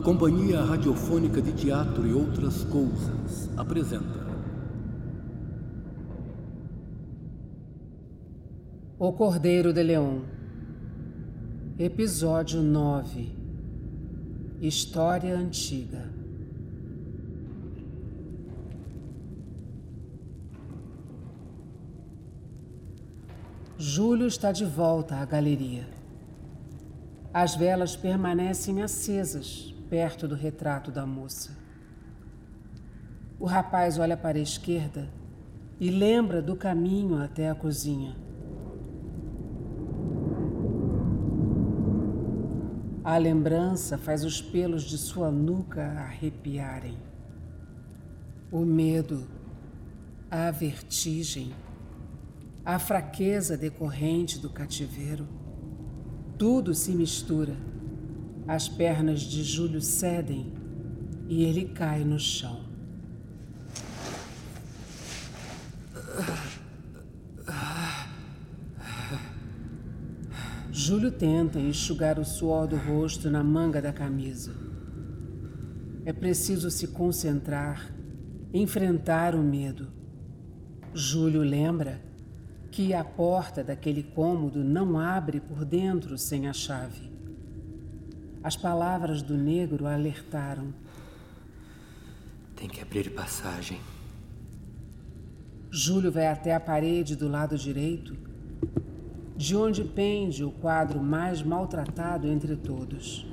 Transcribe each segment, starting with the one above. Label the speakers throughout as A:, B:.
A: A Companhia Radiofônica de Teatro e Outras Coisas apresenta.
B: O Cordeiro de Leão, Episódio 9 História Antiga. Júlio está de volta à galeria. As velas permanecem acesas perto do retrato da moça. O rapaz olha para a esquerda e lembra do caminho até a cozinha. A lembrança faz os pelos de sua nuca arrepiarem. O medo, a vertigem, a fraqueza decorrente do cativeiro, tudo se mistura as pernas de Júlio cedem e ele cai no chão. Júlio tenta enxugar o suor do rosto na manga da camisa. É preciso se concentrar, enfrentar o medo. Júlio lembra que a porta daquele cômodo não abre por dentro sem a chave. As palavras do negro alertaram.
C: Tem que abrir passagem.
B: Júlio vai até a parede do lado direito, de onde pende o quadro mais maltratado entre todos.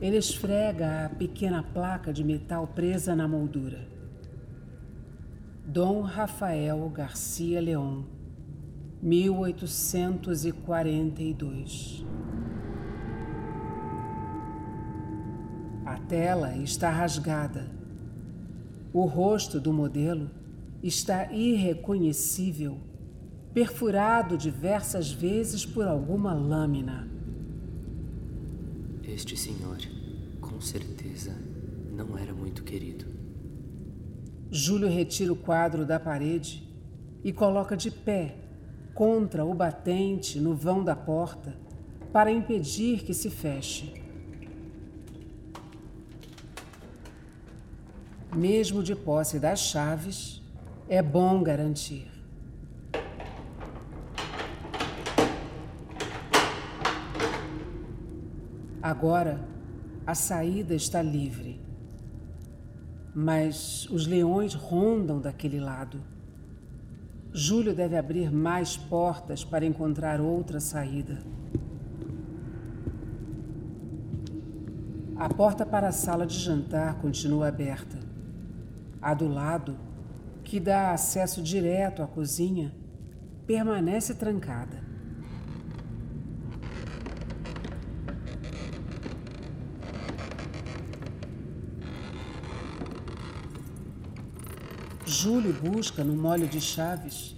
B: Ele esfrega a pequena placa de metal presa na moldura. Dom Rafael Garcia Leão, 1842. A tela está rasgada. O rosto do modelo está irreconhecível, perfurado diversas vezes por alguma lâmina.
C: Este senhor, com certeza, não era muito querido.
B: Júlio retira o quadro da parede e coloca de pé contra o batente no vão da porta para impedir que se feche. Mesmo de posse das chaves, é bom garantir. Agora, a saída está livre. Mas os leões rondam daquele lado. Júlio deve abrir mais portas para encontrar outra saída. A porta para a sala de jantar continua aberta. A do lado, que dá acesso direto à cozinha, permanece trancada. Júlio busca no molho de chaves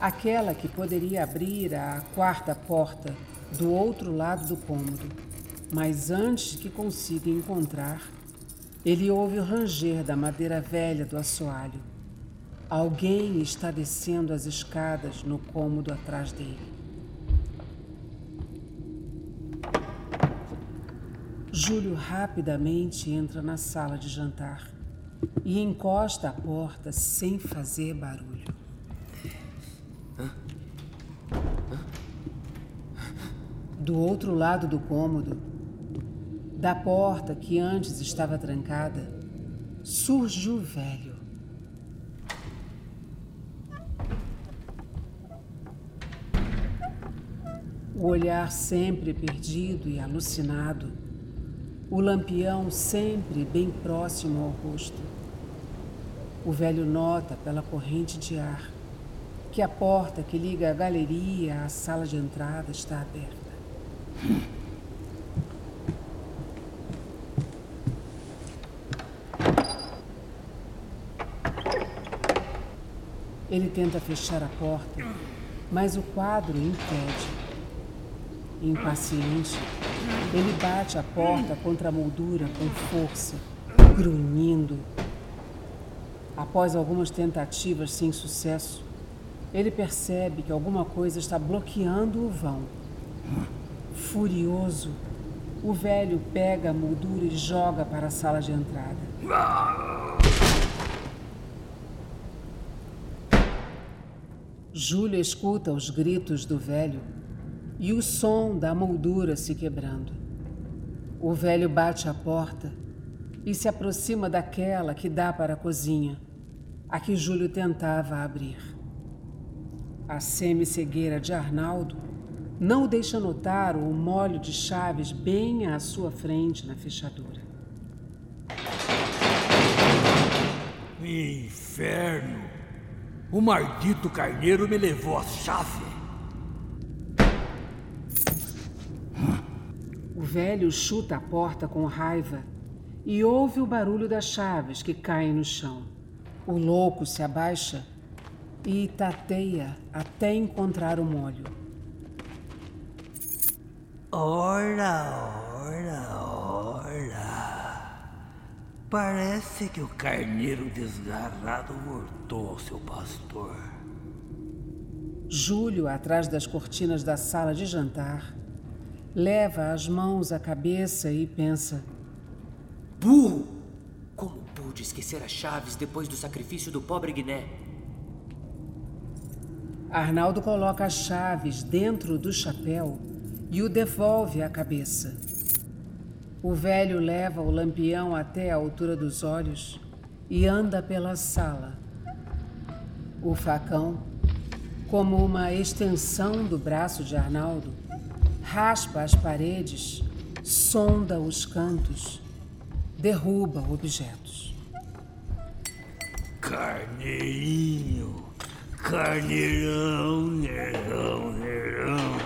B: aquela que poderia abrir a quarta porta do outro lado do cômodo, mas antes que consiga encontrar, ele ouve o ranger da madeira velha do assoalho. Alguém está descendo as escadas no cômodo atrás dele. Júlio rapidamente entra na sala de jantar e encosta a porta sem fazer barulho. Do outro lado do cômodo, da porta que antes estava trancada, surge o velho. O olhar sempre perdido e alucinado, o lampião sempre bem próximo ao rosto. O velho nota pela corrente de ar que a porta que liga a galeria à sala de entrada está aberta. Ele tenta fechar a porta, mas o quadro impede. Impaciente, ele bate a porta contra a moldura com força, grunhindo. Após algumas tentativas sem sucesso, ele percebe que alguma coisa está bloqueando o vão. Furioso, o velho pega a moldura e joga para a sala de entrada. Júlio escuta os gritos do velho e o som da moldura se quebrando. O velho bate a porta e se aproxima daquela que dá para a cozinha, a que Júlio tentava abrir. A semi-cegueira de Arnaldo não deixa notar o molho de chaves bem à sua frente na fechadura.
D: Inferno! O maldito carneiro me levou a chave.
B: O velho chuta a porta com raiva e ouve o barulho das chaves que caem no chão. O louco se abaixa e tateia até encontrar o molho.
D: Ora, ora, ora. Parece que o carneiro desgarrado voltou ao seu pastor.
B: Júlio, atrás das cortinas da sala de jantar, leva as mãos à cabeça e pensa:
C: Burro! Como pude esquecer as chaves depois do sacrifício do pobre Guiné?
B: Arnaldo coloca as chaves dentro do chapéu e o devolve à cabeça. O velho leva o lampião até a altura dos olhos e anda pela sala. O facão, como uma extensão do braço de Arnaldo, raspa as paredes, sonda os cantos, derruba objetos.
D: Carneirinho, carneirão, nerão, nerão.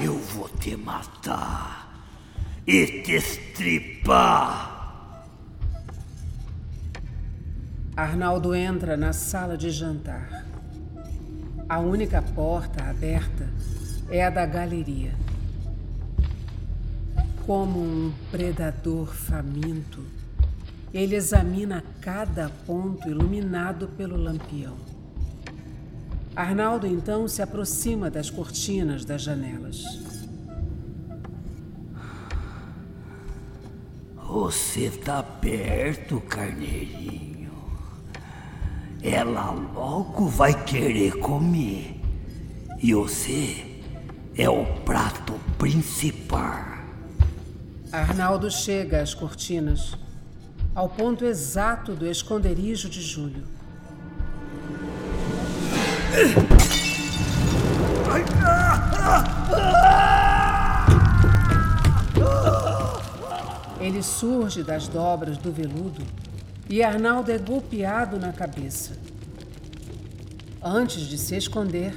D: Eu vou te matar e te estripar.
B: Arnaldo entra na sala de jantar. A única porta aberta é a da galeria. Como um predador faminto, ele examina cada ponto iluminado pelo lampião. Arnaldo então se aproxima das cortinas das janelas.
D: Você tá perto, carneirinho. Ela logo vai querer comer. E você é o prato principal.
B: Arnaldo chega às cortinas, ao ponto exato do esconderijo de Júlio. Ele surge das dobras do veludo e Arnaldo é golpeado na cabeça. Antes de se esconder,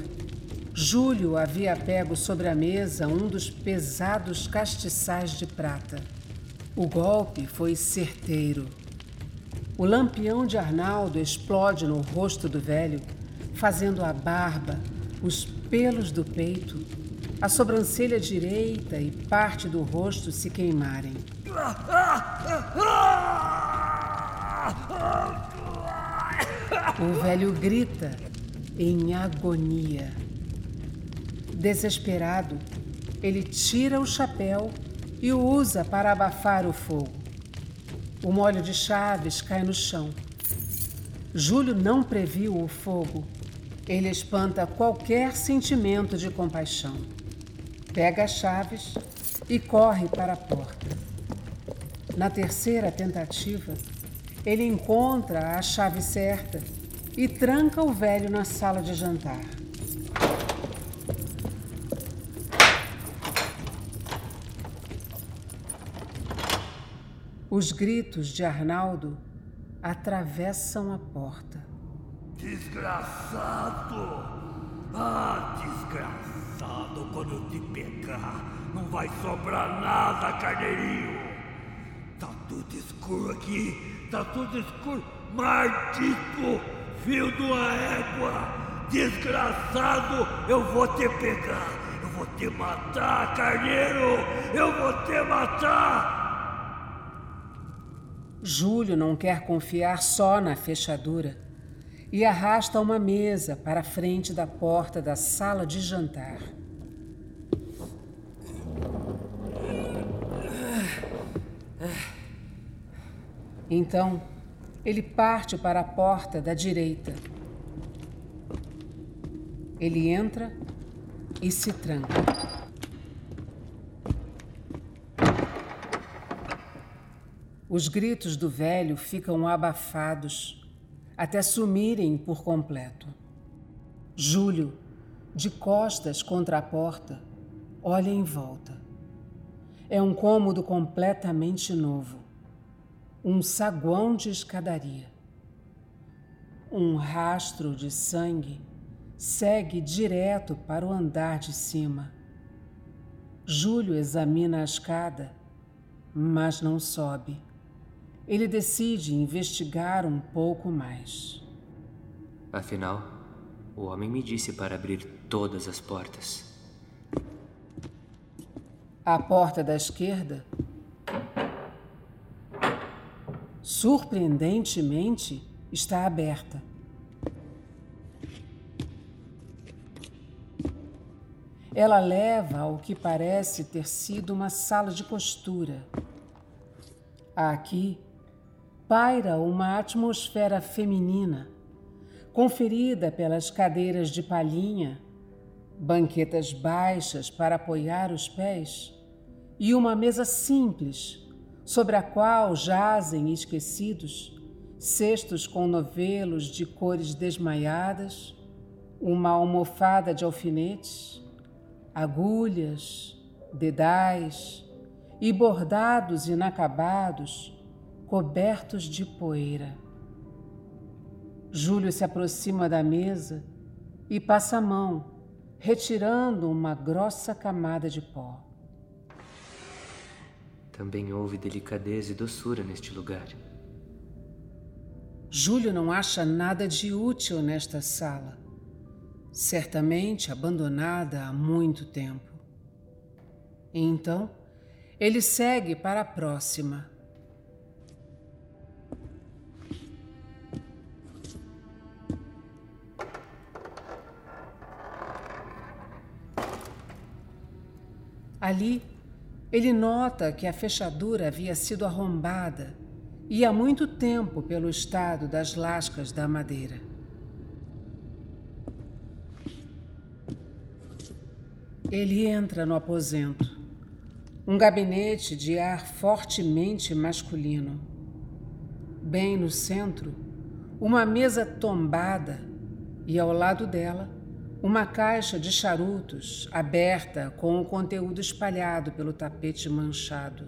B: Júlio havia pego sobre a mesa um dos pesados castiçais de prata. O golpe foi certeiro. O lampião de Arnaldo explode no rosto do velho fazendo a barba, os pelos do peito, a sobrancelha direita e parte do rosto se queimarem. O velho grita em agonia. Desesperado, ele tira o chapéu e o usa para abafar o fogo. O molho de chaves cai no chão. Júlio não previu o fogo ele espanta qualquer sentimento de compaixão. Pega as chaves e corre para a porta. Na terceira tentativa, ele encontra a chave certa e tranca o velho na sala de jantar. Os gritos de Arnaldo atravessam a porta.
D: Desgraçado! Ah, desgraçado! Quando eu te pegar, não vai sobrar nada, carneirinho! Tudo escuro aqui! Tá tudo escuro! Maldito! Fio de uma égua! Desgraçado! Eu vou te pegar! Eu vou te matar, carneiro! Eu vou te matar!
B: Júlio não quer confiar só na fechadura e arrasta uma mesa para a frente da porta da sala de jantar. Então, ele parte para a porta da direita. Ele entra e se tranca. Os gritos do velho ficam abafados até sumirem por completo. Júlio, de costas contra a porta, olha em volta. É um cômodo completamente novo. Um saguão de escadaria. Um rastro de sangue segue direto para o andar de cima. Júlio examina a escada, mas não sobe. Ele decide investigar um pouco mais.
C: Afinal, o homem me disse para abrir todas as portas.
B: A porta da esquerda, surpreendentemente, está aberta. Ela leva ao que parece ter sido uma sala de costura. Aqui, paira uma atmosfera feminina, conferida pelas cadeiras de palhinha, banquetas baixas para apoiar os pés e uma mesa simples sobre a qual jazem esquecidos cestos com novelos de cores desmaiadas, uma almofada de alfinetes, agulhas, dedais e bordados inacabados cobertos de poeira. Júlio se aproxima da mesa e passa a mão, retirando uma grossa camada de pó.
C: Também houve delicadeza e doçura neste lugar.
B: Júlio não acha nada de útil nesta sala, certamente abandonada há muito tempo. Então, ele segue para a próxima Ali, ele nota que a fechadura havia sido arrombada e há muito tempo pelo estado das lascas da madeira. Ele entra no aposento, um gabinete de ar fortemente masculino. Bem no centro, uma mesa tombada e ao lado dela, uma caixa de charutos aberta com o conteúdo espalhado pelo tapete manchado.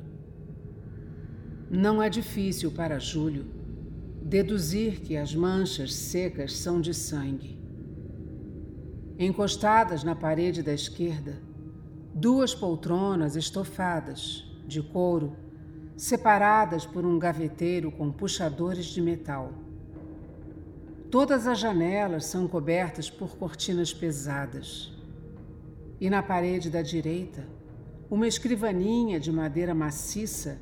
B: Não é difícil para Júlio deduzir que as manchas secas são de sangue. Encostadas na parede da esquerda, duas poltronas estofadas, de couro, separadas por um gaveteiro com puxadores de metal. Todas as janelas são cobertas por cortinas pesadas. E na parede da direita, uma escrivaninha de madeira maciça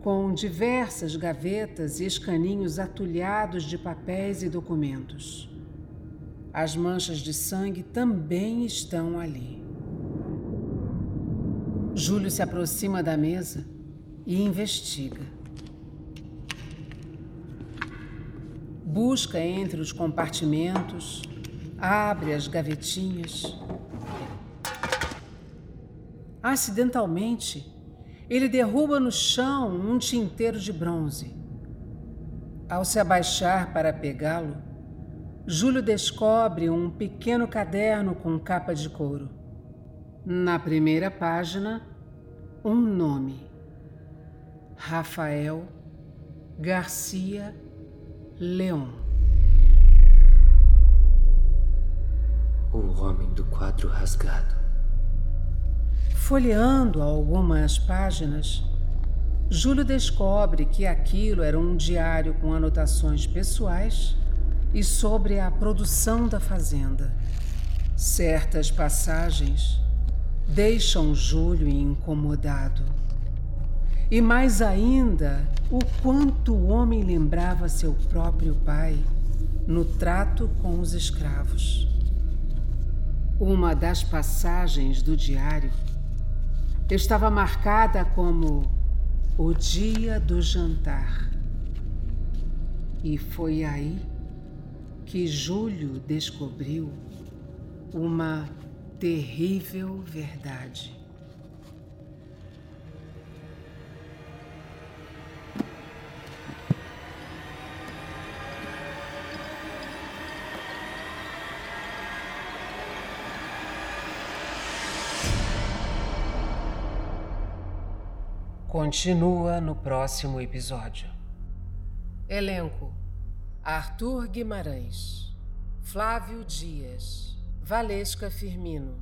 B: com diversas gavetas e escaninhos atulhados de papéis e documentos. As manchas de sangue também estão ali. Júlio se aproxima da mesa e investiga. Busca entre os compartimentos, abre as gavetinhas. Acidentalmente, ele derruba no chão um tinteiro de bronze. Ao se abaixar para pegá-lo, Júlio descobre um pequeno caderno com capa de couro. Na primeira página, um nome: Rafael Garcia Leon.
C: O homem do quadro rasgado.
B: Folheando algumas páginas, Júlio descobre que aquilo era um diário com anotações pessoais e sobre a produção da fazenda. Certas passagens deixam Júlio incomodado. E mais ainda, o quanto o homem lembrava seu próprio pai no trato com os escravos. Uma das passagens do diário estava marcada como o dia do jantar. E foi aí que Júlio descobriu uma terrível verdade. Continua no próximo episódio. Elenco: Arthur Guimarães, Flávio Dias, Valesca Firmino.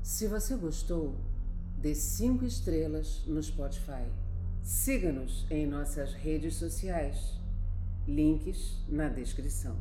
B: Se você gostou, dê cinco estrelas no Spotify. Siga-nos em nossas redes sociais. Links na descrição.